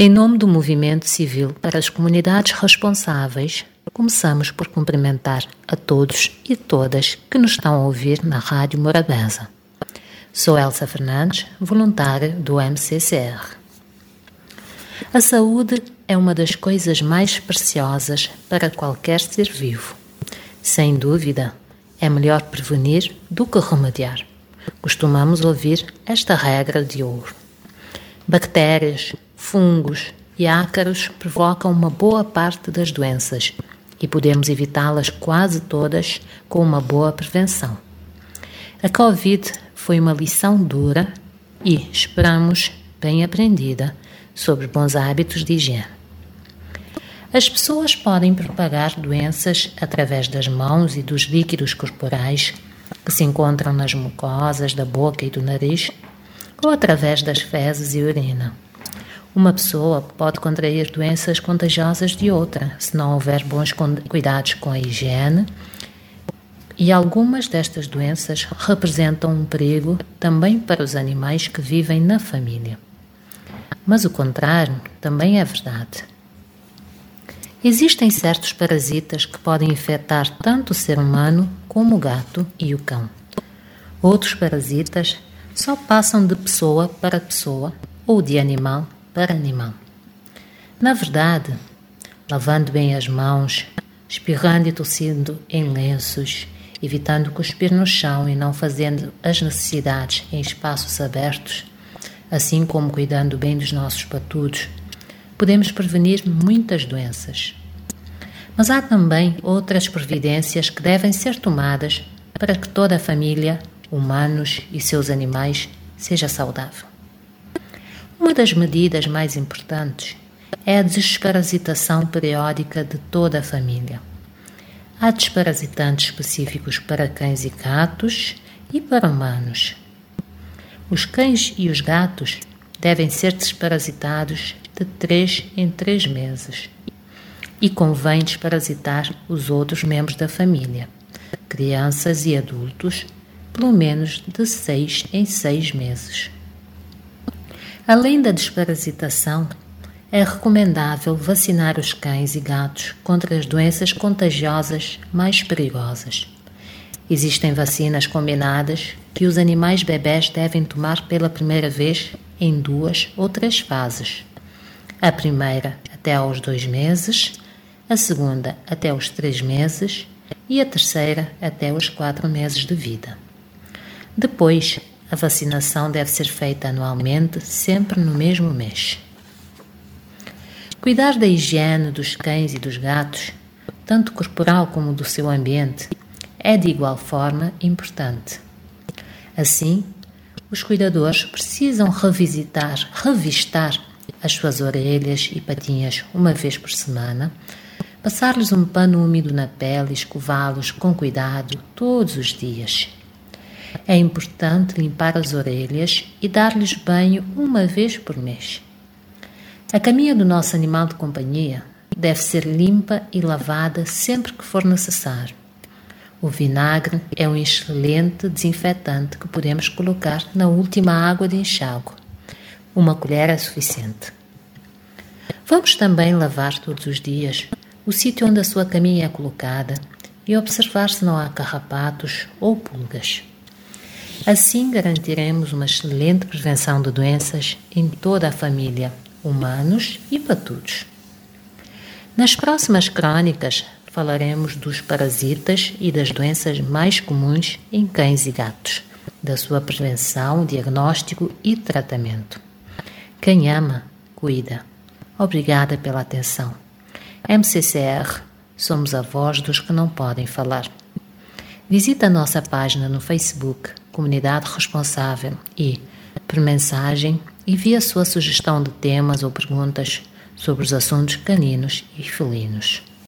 Em nome do movimento civil para as comunidades responsáveis, começamos por cumprimentar a todos e todas que nos estão a ouvir na Rádio Morabeza. Sou Elsa Fernandes, voluntária do MCCR. A saúde é uma das coisas mais preciosas para qualquer ser vivo. Sem dúvida, é melhor prevenir do que remediar. Costumamos ouvir esta regra de ouro. Bactérias, fungos e ácaros provocam uma boa parte das doenças e podemos evitá-las quase todas com uma boa prevenção. A Covid foi uma lição dura e, esperamos, bem aprendida sobre bons hábitos de higiene. As pessoas podem propagar doenças através das mãos e dos líquidos corporais que se encontram nas mucosas da boca e do nariz ou através das fezes e urina. Uma pessoa pode contrair doenças contagiosas de outra se não houver bons cuidados com a higiene. E algumas destas doenças representam um perigo também para os animais que vivem na família. Mas o contrário também é verdade. Existem certos parasitas que podem infectar tanto o ser humano como o gato e o cão. Outros parasitas só passam de pessoa para pessoa ou de animal para animal. Na verdade, lavando bem as mãos, espirrando e tossindo em lenços, evitando cuspir no chão e não fazendo as necessidades em espaços abertos, assim como cuidando bem dos nossos patudos, podemos prevenir muitas doenças. Mas há também outras providências que devem ser tomadas para que toda a família, humanos e seus animais, seja saudável. Uma das medidas mais importantes é a desparasitação periódica de toda a família. Há desparasitantes específicos para cães e gatos e para humanos. Os cães e os gatos devem ser desparasitados de 3 em 3 meses. E convém desparasitar os outros membros da família, crianças e adultos, pelo menos de 6 em 6 meses. Além da desparasitação, é recomendável vacinar os cães e gatos contra as doenças contagiosas mais perigosas. Existem vacinas combinadas que os animais bebés devem tomar pela primeira vez em duas ou três fases. A primeira até aos dois meses, a segunda até aos três meses e a terceira até os quatro meses de vida. Depois, a vacinação deve ser feita anualmente, sempre no mesmo mês. Cuidar da higiene dos cães e dos gatos, tanto corporal como do seu ambiente, é de igual forma importante. Assim, os cuidadores precisam revisitar, revistar as suas orelhas e patinhas uma vez por semana, passar-lhes um pano úmido na pele e escová-los com cuidado todos os dias. É importante limpar as orelhas e dar-lhes banho uma vez por mês. A caminha do nosso animal de companhia deve ser limpa e lavada sempre que for necessário. O vinagre é um excelente desinfetante que podemos colocar na última água de enxágue. Uma colher é suficiente. Vamos também lavar todos os dias o sítio onde a sua caminha é colocada e observar se não há carrapatos ou pulgas. Assim garantiremos uma excelente prevenção de doenças em toda a família, humanos e patudos. Nas próximas crônicas falaremos dos parasitas e das doenças mais comuns em cães e gatos, da sua prevenção, diagnóstico e tratamento. Quem ama, cuida. Obrigada pela atenção. MCCR, somos a voz dos que não podem falar. Visite a nossa página no Facebook, Comunidade Responsável, e, por mensagem, envie a sua sugestão de temas ou perguntas sobre os assuntos caninos e felinos.